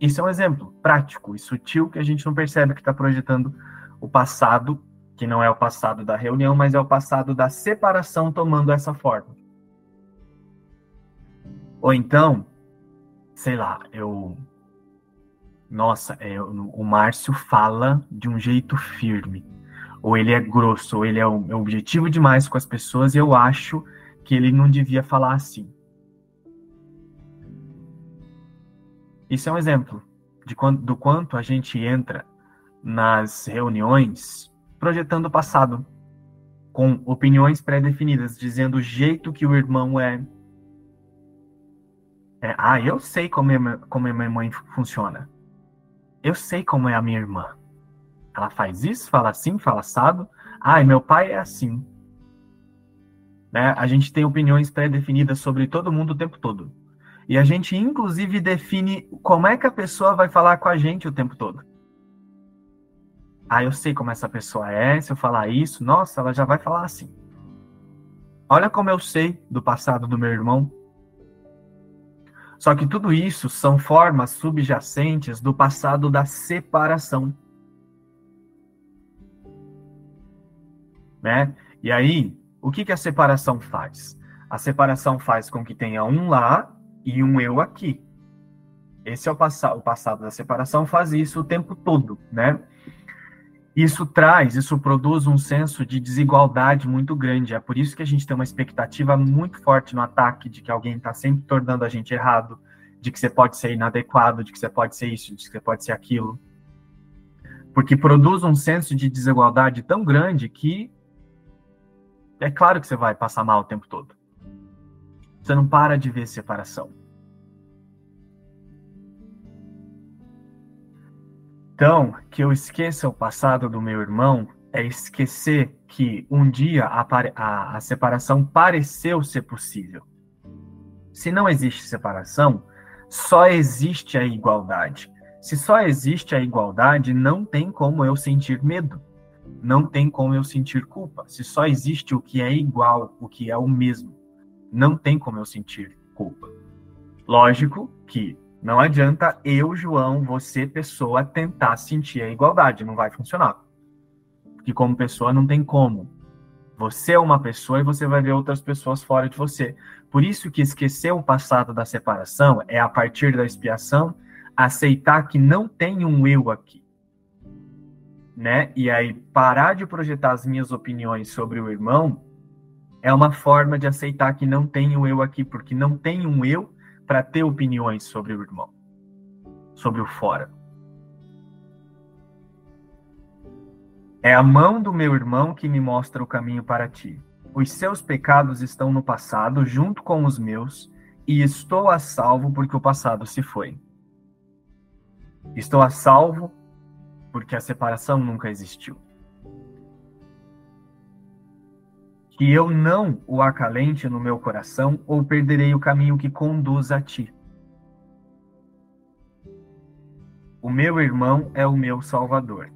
Isso é um exemplo prático e sutil que a gente não percebe que está projetando o passado, que não é o passado da reunião, mas é o passado da separação tomando essa forma. Ou então, sei lá, eu. Nossa, é, o Márcio fala de um jeito firme. Ou ele é grosso, ou ele é, é objetivo demais com as pessoas, e eu acho que ele não devia falar assim. Isso é um exemplo de quando, do quanto a gente entra nas reuniões projetando o passado, com opiniões pré-definidas, dizendo o jeito que o irmão é. é ah, eu sei como, é, como a minha mãe funciona. Eu sei como é a minha irmã. Ela faz isso, fala assim, fala assado. Ah, e meu pai é assim. Né? A gente tem opiniões pré-definidas sobre todo mundo o tempo todo. E a gente, inclusive, define como é que a pessoa vai falar com a gente o tempo todo. Ah, eu sei como essa pessoa é, se eu falar isso, nossa, ela já vai falar assim. Olha como eu sei do passado do meu irmão. Só que tudo isso são formas subjacentes do passado da separação. Né? E aí, o que, que a separação faz? A separação faz com que tenha um lá e um eu aqui. Esse é o passado, o passado da separação faz isso o tempo todo, né? Isso traz, isso produz um senso de desigualdade muito grande. É por isso que a gente tem uma expectativa muito forte no ataque de que alguém está sempre tornando a gente errado, de que você pode ser inadequado, de que você pode ser isso, de que você pode ser aquilo. Porque produz um senso de desigualdade tão grande que é claro que você vai passar mal o tempo todo. Você não para de ver separação. Então, que eu esqueça o passado do meu irmão é esquecer que um dia a, a, a separação pareceu ser possível. Se não existe separação, só existe a igualdade. Se só existe a igualdade, não tem como eu sentir medo não tem como eu sentir culpa. Se só existe o que é igual, o que é o mesmo, não tem como eu sentir culpa. Lógico que não adianta eu, João, você, pessoa, tentar sentir a igualdade, não vai funcionar. Porque como pessoa não tem como. Você é uma pessoa e você vai ver outras pessoas fora de você. Por isso que esquecer o passado da separação é a partir da expiação aceitar que não tem um eu aqui né? E aí parar de projetar as minhas opiniões sobre o irmão é uma forma de aceitar que não tem um eu aqui, porque não tem um eu para ter opiniões sobre o irmão, sobre o fora. É a mão do meu irmão que me mostra o caminho para ti. Os seus pecados estão no passado, junto com os meus, e estou a salvo porque o passado se foi. Estou a salvo porque a separação nunca existiu. Que eu não o acalente no meu coração ou perderei o caminho que conduz a ti. O meu irmão é o meu salvador.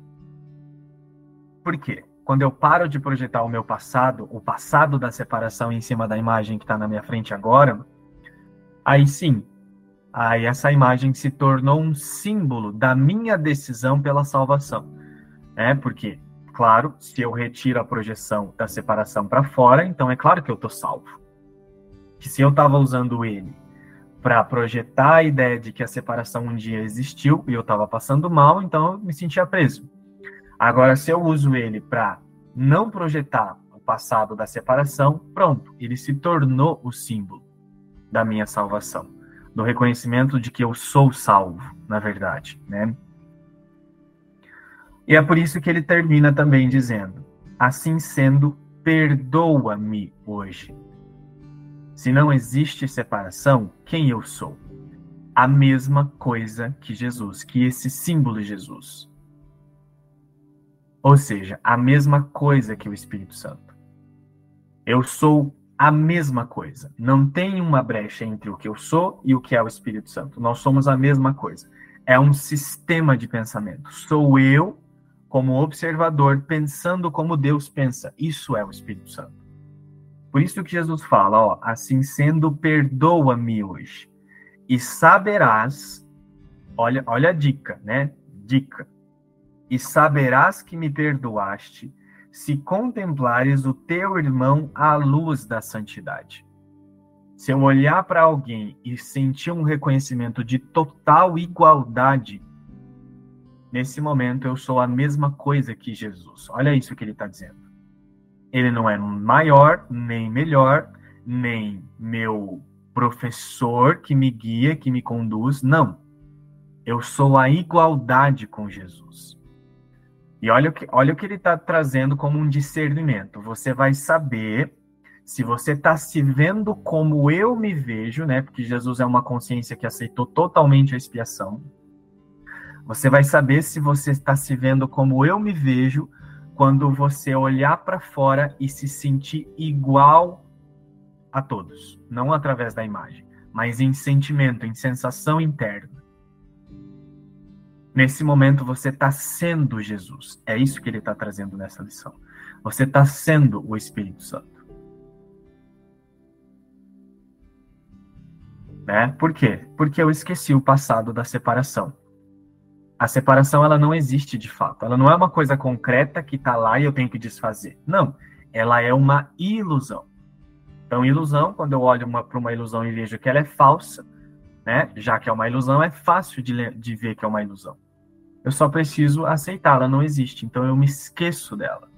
Por quê? Quando eu paro de projetar o meu passado, o passado da separação em cima da imagem que está na minha frente agora, aí sim, Aí essa imagem se tornou um símbolo da minha decisão pela salvação. É porque, claro, se eu retiro a projeção da separação para fora, então é claro que eu estou salvo. Que se eu estava usando ele para projetar a ideia de que a separação um dia existiu e eu estava passando mal, então eu me sentia preso. Agora, se eu uso ele para não projetar o passado da separação, pronto, ele se tornou o símbolo da minha salvação do reconhecimento de que eu sou salvo, na verdade, né? E é por isso que ele termina também dizendo: assim sendo, perdoa-me hoje. Se não existe separação, quem eu sou? A mesma coisa que Jesus, que esse símbolo Jesus. Ou seja, a mesma coisa que o Espírito Santo. Eu sou a mesma coisa. Não tem uma brecha entre o que eu sou e o que é o Espírito Santo. Nós somos a mesma coisa. É um sistema de pensamento. Sou eu, como observador, pensando como Deus pensa. Isso é o Espírito Santo. Por isso que Jesus fala, ó, assim sendo, perdoa-me hoje. E saberás, olha, olha a dica, né? Dica. E saberás que me perdoaste se contemplares o teu irmão à luz da santidade. Se eu olhar para alguém e sentir um reconhecimento de total igualdade, nesse momento eu sou a mesma coisa que Jesus. Olha isso que ele está dizendo. Ele não é maior, nem melhor, nem meu professor que me guia, que me conduz. Não. Eu sou a igualdade com Jesus. E olha o que, olha o que ele está trazendo como um discernimento. Você vai saber se você está se vendo como eu me vejo, né? Porque Jesus é uma consciência que aceitou totalmente a expiação. Você vai saber se você está se vendo como eu me vejo quando você olhar para fora e se sentir igual a todos, não através da imagem, mas em sentimento, em sensação interna. Nesse momento você está sendo Jesus. É isso que ele está trazendo nessa lição. Você está sendo o Espírito Santo. Né? Por quê? Porque eu esqueci o passado da separação. A separação ela não existe de fato. Ela não é uma coisa concreta que está lá e eu tenho que desfazer. Não, ela é uma ilusão. Então, ilusão, quando eu olho para uma ilusão e vejo que ela é falsa, né? Já que é uma ilusão, é fácil de, de ver que é uma ilusão. Eu só preciso aceitar, ela não existe. Então, eu me esqueço dela.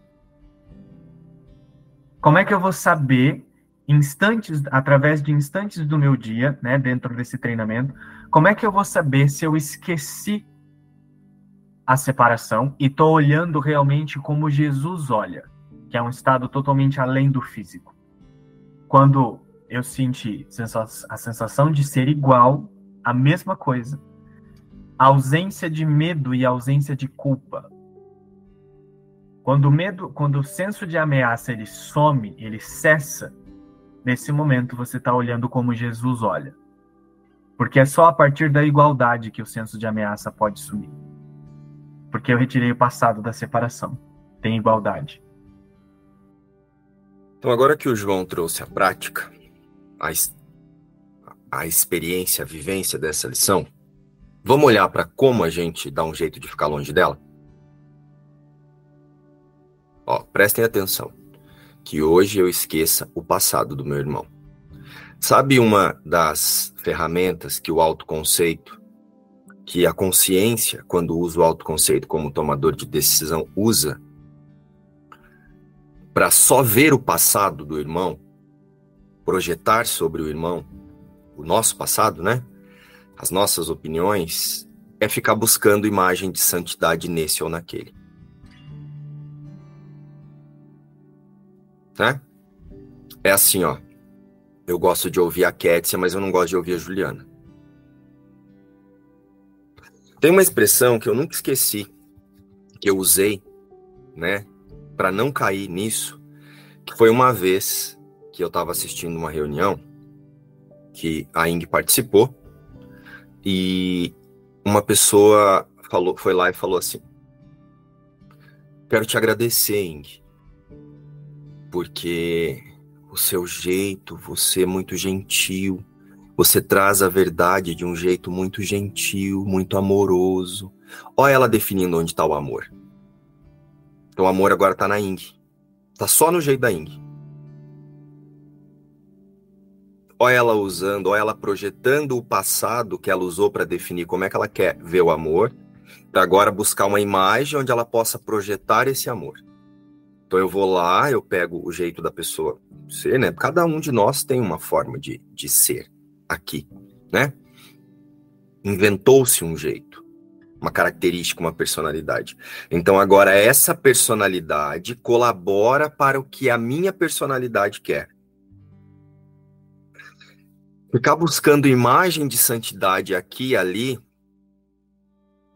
Como é que eu vou saber instantes, através de instantes do meu dia, né, dentro desse treinamento, como é que eu vou saber se eu esqueci a separação e estou olhando realmente como Jesus olha, que é um estado totalmente além do físico? Quando eu senti a sensação de ser igual, a mesma coisa, a ausência de medo e ausência de culpa. Quando o medo, quando o senso de ameaça ele some, ele cessa, nesse momento você está olhando como Jesus olha. Porque é só a partir da igualdade que o senso de ameaça pode sumir. Porque eu retirei o passado da separação. Tem igualdade. Então, agora que o João trouxe a prática, a, a experiência, a vivência dessa lição, vamos olhar para como a gente dá um jeito de ficar longe dela? Ó, prestem atenção que hoje eu esqueça o passado do meu irmão. Sabe uma das ferramentas que o autoconceito, que a consciência, quando usa o autoconceito como tomador de decisão, usa para só ver o passado do irmão, projetar sobre o irmão o nosso passado, né? As nossas opiniões, é ficar buscando imagem de santidade nesse ou naquele. né? É assim, ó. Eu gosto de ouvir a Kétia, mas eu não gosto de ouvir a Juliana. Tem uma expressão que eu nunca esqueci, que eu usei, né, para não cair nisso, que foi uma vez que eu estava assistindo uma reunião que a Ing participou e uma pessoa falou, foi lá e falou assim: Quero te agradecer, Ing, porque o seu jeito, você é muito gentil, você traz a verdade de um jeito muito gentil, muito amoroso. Olha ela definindo onde está o amor. Então o amor agora está na Ing. Está só no jeito da Ing. Olha ela usando, olha ela projetando o passado que ela usou para definir como é que ela quer ver o amor, para agora buscar uma imagem onde ela possa projetar esse amor. Então eu vou lá, eu pego o jeito da pessoa ser, né? Cada um de nós tem uma forma de, de ser aqui, né? Inventou-se um jeito, uma característica, uma personalidade. Então agora essa personalidade colabora para o que a minha personalidade quer. Ficar buscando imagem de santidade aqui e ali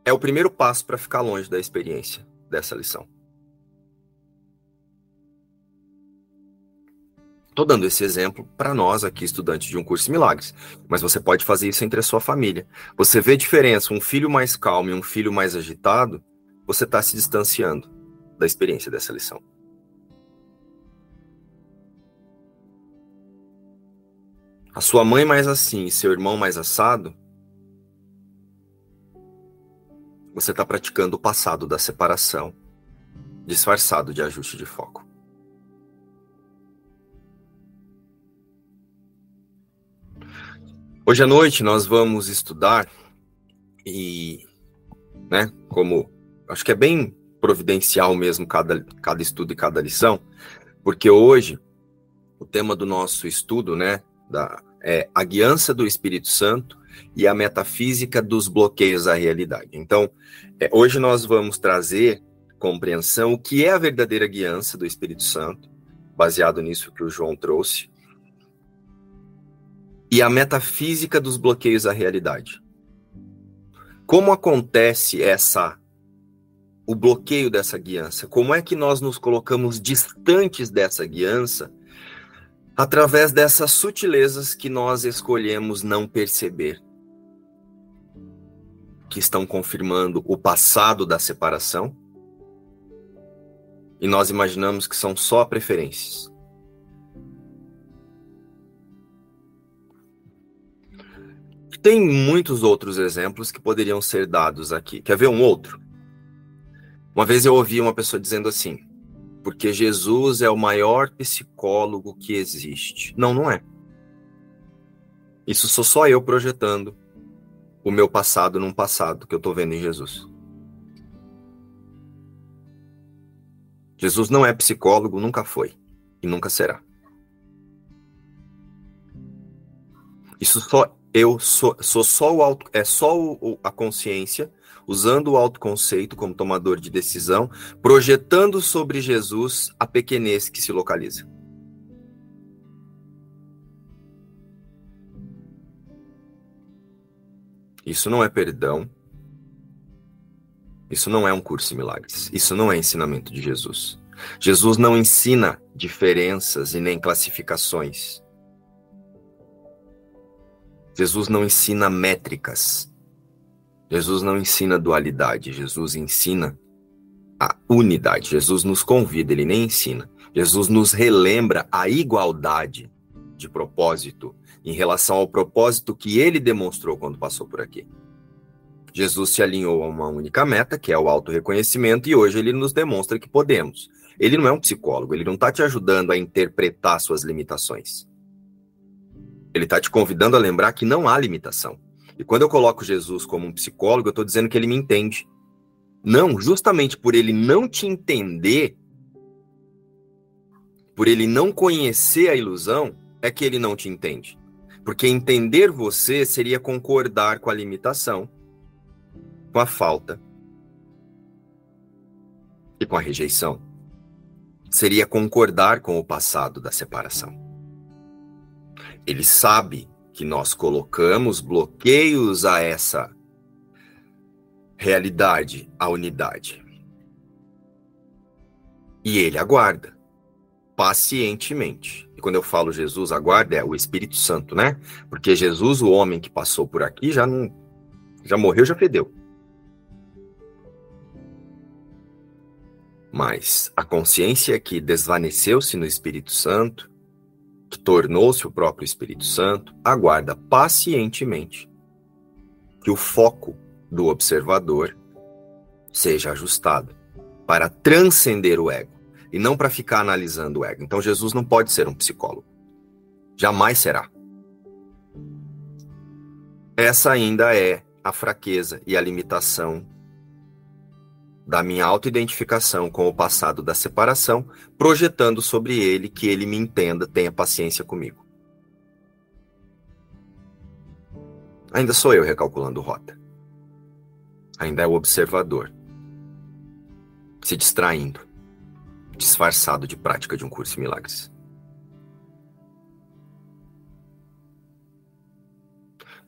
é o primeiro passo para ficar longe da experiência dessa lição. Estou dando esse exemplo para nós aqui, estudantes de um curso de milagres, mas você pode fazer isso entre a sua família. Você vê diferença, um filho mais calmo e um filho mais agitado, você está se distanciando da experiência dessa lição. a sua mãe mais assim e seu irmão mais assado, você está praticando o passado da separação, disfarçado de ajuste de foco. Hoje à noite nós vamos estudar e, né, como acho que é bem providencial mesmo cada, cada estudo e cada lição, porque hoje o tema do nosso estudo, né, da, é a guiança do Espírito Santo e a metafísica dos bloqueios à realidade. Então, é, hoje nós vamos trazer compreensão o que é a verdadeira guiança do Espírito Santo, baseado nisso que o João trouxe, e a metafísica dos bloqueios à realidade. Como acontece essa o bloqueio dessa guiança? Como é que nós nos colocamos distantes dessa guiança através dessas sutilezas que nós escolhemos não perceber? Que estão confirmando o passado da separação? E nós imaginamos que são só preferências. Tem muitos outros exemplos que poderiam ser dados aqui. Quer ver um outro? Uma vez eu ouvi uma pessoa dizendo assim: porque Jesus é o maior psicólogo que existe. Não, não é. Isso sou só eu projetando o meu passado num passado que eu estou vendo em Jesus. Jesus não é psicólogo, nunca foi e nunca será. Isso só eu sou, sou só o auto, é só o, a consciência usando o autoconceito como tomador de decisão, projetando sobre Jesus a pequenez que se localiza. Isso não é perdão. Isso não é um curso em milagres. Isso não é ensinamento de Jesus. Jesus não ensina diferenças e nem classificações. Jesus não ensina métricas. Jesus não ensina dualidade. Jesus ensina a unidade. Jesus nos convida, ele nem ensina. Jesus nos relembra a igualdade de propósito em relação ao propósito que ele demonstrou quando passou por aqui. Jesus se alinhou a uma única meta, que é o autorreconhecimento, e hoje ele nos demonstra que podemos. Ele não é um psicólogo, ele não está te ajudando a interpretar suas limitações. Ele está te convidando a lembrar que não há limitação. E quando eu coloco Jesus como um psicólogo, eu estou dizendo que ele me entende. Não, justamente por ele não te entender, por ele não conhecer a ilusão, é que ele não te entende. Porque entender você seria concordar com a limitação, com a falta e com a rejeição. Seria concordar com o passado da separação. Ele sabe que nós colocamos bloqueios a essa realidade, a unidade. E ele aguarda pacientemente. E quando eu falo Jesus aguarda é o Espírito Santo, né? Porque Jesus, o homem que passou por aqui, já não já morreu, já fedeu. Mas a consciência que desvaneceu-se no Espírito Santo tornou-se o próprio Espírito Santo, aguarda pacientemente que o foco do observador seja ajustado para transcender o ego e não para ficar analisando o ego. Então Jesus não pode ser um psicólogo. Jamais será. Essa ainda é a fraqueza e a limitação da minha autoidentificação com o passado da separação, projetando sobre ele que ele me entenda, tenha paciência comigo. Ainda sou eu recalculando rota. Ainda é o observador. Se distraindo, disfarçado de prática de um curso em milagres.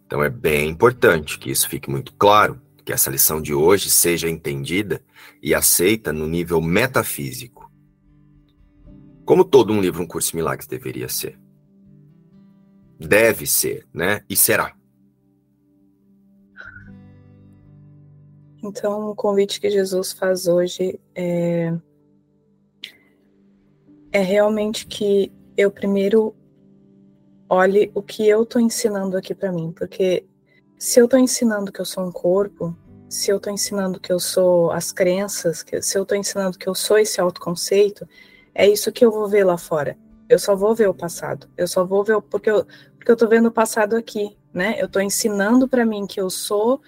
Então é bem importante que isso fique muito claro que essa lição de hoje seja entendida e aceita no nível metafísico. Como todo um livro, um curso de milagres deveria ser. Deve ser, né? E será. Então, o convite que Jesus faz hoje é, é realmente que eu primeiro olhe o que eu estou ensinando aqui para mim, porque se eu estou ensinando que eu sou um corpo, se eu estou ensinando que eu sou as crenças, se eu estou ensinando que eu sou esse autoconceito, é isso que eu vou ver lá fora. Eu só vou ver o passado. Eu só vou ver o, porque eu porque eu estou vendo o passado aqui, né? Eu estou ensinando para mim que eu sou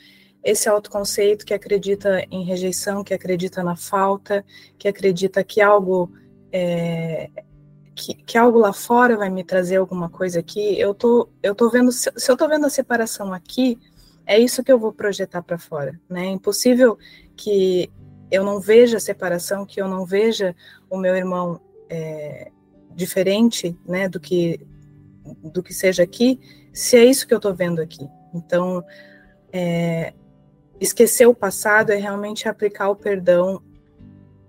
esse autoconceito que acredita em rejeição, que acredita na falta, que acredita que algo é, que, que, algo lá fora vai me trazer alguma coisa aqui. Eu tô eu tô vendo se, se eu tô vendo a separação aqui, é isso que eu vou projetar para fora, né? É impossível que eu não veja a separação, que eu não veja o meu irmão é, diferente, né, do que do que seja aqui, se é isso que eu estou vendo aqui. Então, é, esquecer o passado é realmente aplicar o perdão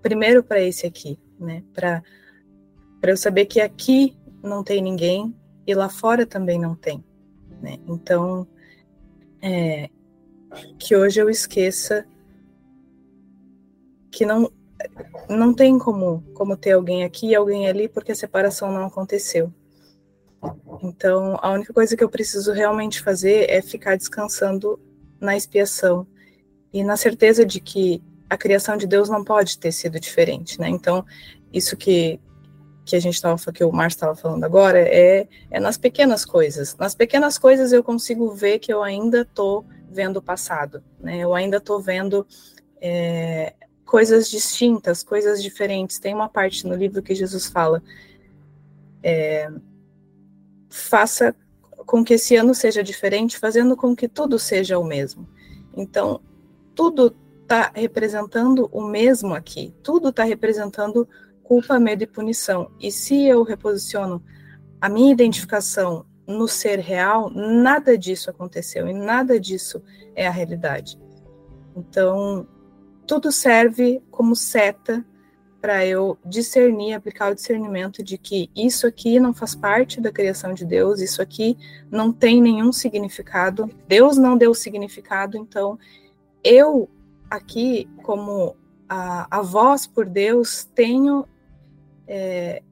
primeiro para esse aqui, né? Para para eu saber que aqui não tem ninguém e lá fora também não tem, né? Então, é, que hoje eu esqueça que não não tem como como ter alguém aqui e alguém ali porque a separação não aconteceu. Então, a única coisa que eu preciso realmente fazer é ficar descansando na expiação e na certeza de que a criação de Deus não pode ter sido diferente, né? Então, isso que que a gente estava que o Márcio estava falando agora é, é nas pequenas coisas. Nas pequenas coisas eu consigo ver que eu ainda estou vendo o passado, né? Eu ainda estou vendo é, coisas distintas, coisas diferentes. Tem uma parte no livro que Jesus fala é, faça com que esse ano seja diferente, fazendo com que tudo seja o mesmo. Então, tudo está representando o mesmo aqui, tudo está representando culpa, medo e punição. E se eu reposiciono a minha identificação no ser real, nada disso aconteceu e nada disso é a realidade. Então, tudo serve como seta para eu discernir, aplicar o discernimento de que isso aqui não faz parte da criação de Deus, isso aqui não tem nenhum significado, Deus não deu significado, então eu aqui, como a, a voz por Deus, tenho é,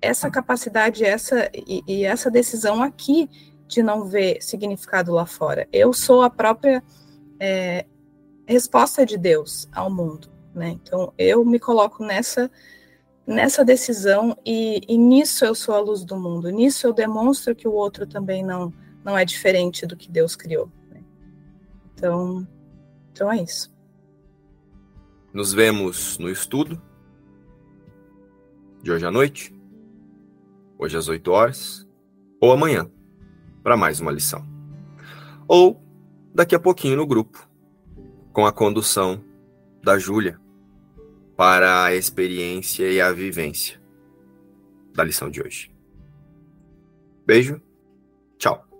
essa capacidade essa e, e, essa decisão aqui de não ver significado lá fora. Eu sou a própria é, resposta de Deus ao mundo. Né? Então, eu me coloco nessa nessa decisão e, e, nisso eu sou a luz do mundo. Nisso eu demonstro que o outro também não não é diferente do que Deus criou. Né? Então, então é isso. Nos vemos no estudo de hoje à noite, hoje às 8 horas, ou amanhã, para mais uma lição. Ou daqui a pouquinho no grupo, com a condução da Júlia, para a experiência e a vivência da lição de hoje. Beijo, tchau.